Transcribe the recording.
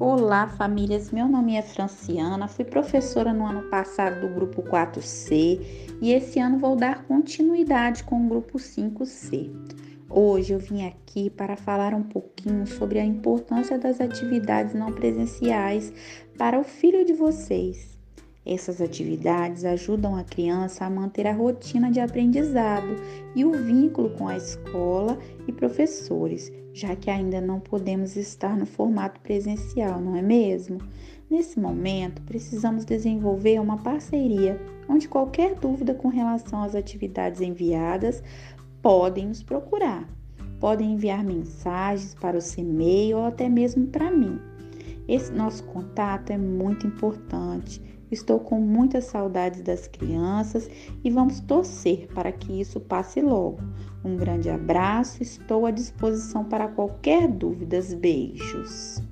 Olá, famílias. Meu nome é Franciana, fui professora no ano passado do grupo 4C e esse ano vou dar continuidade com o grupo 5C. Hoje eu vim aqui para falar um pouquinho sobre a importância das atividades não presenciais para o filho de vocês. Essas atividades ajudam a criança a manter a rotina de aprendizado e o vínculo com a escola e professores, já que ainda não podemos estar no formato presencial, não é mesmo? Nesse momento, precisamos desenvolver uma parceria onde qualquer dúvida com relação às atividades enviadas podem nos procurar. Podem enviar mensagens para o CMEI ou até mesmo para mim. Esse nosso contato é muito importante Estou com muitas saudades das crianças e vamos torcer para que isso passe logo. Um grande abraço, estou à disposição para qualquer dúvidas. Beijos.